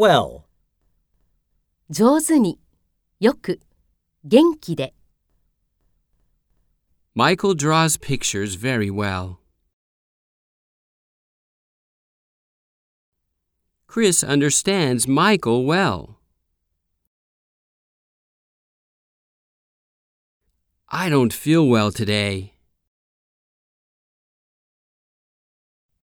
well, 上手に、よく、元気で。Michael draws pictures very well. Chris understands Michael well. I don't feel well today.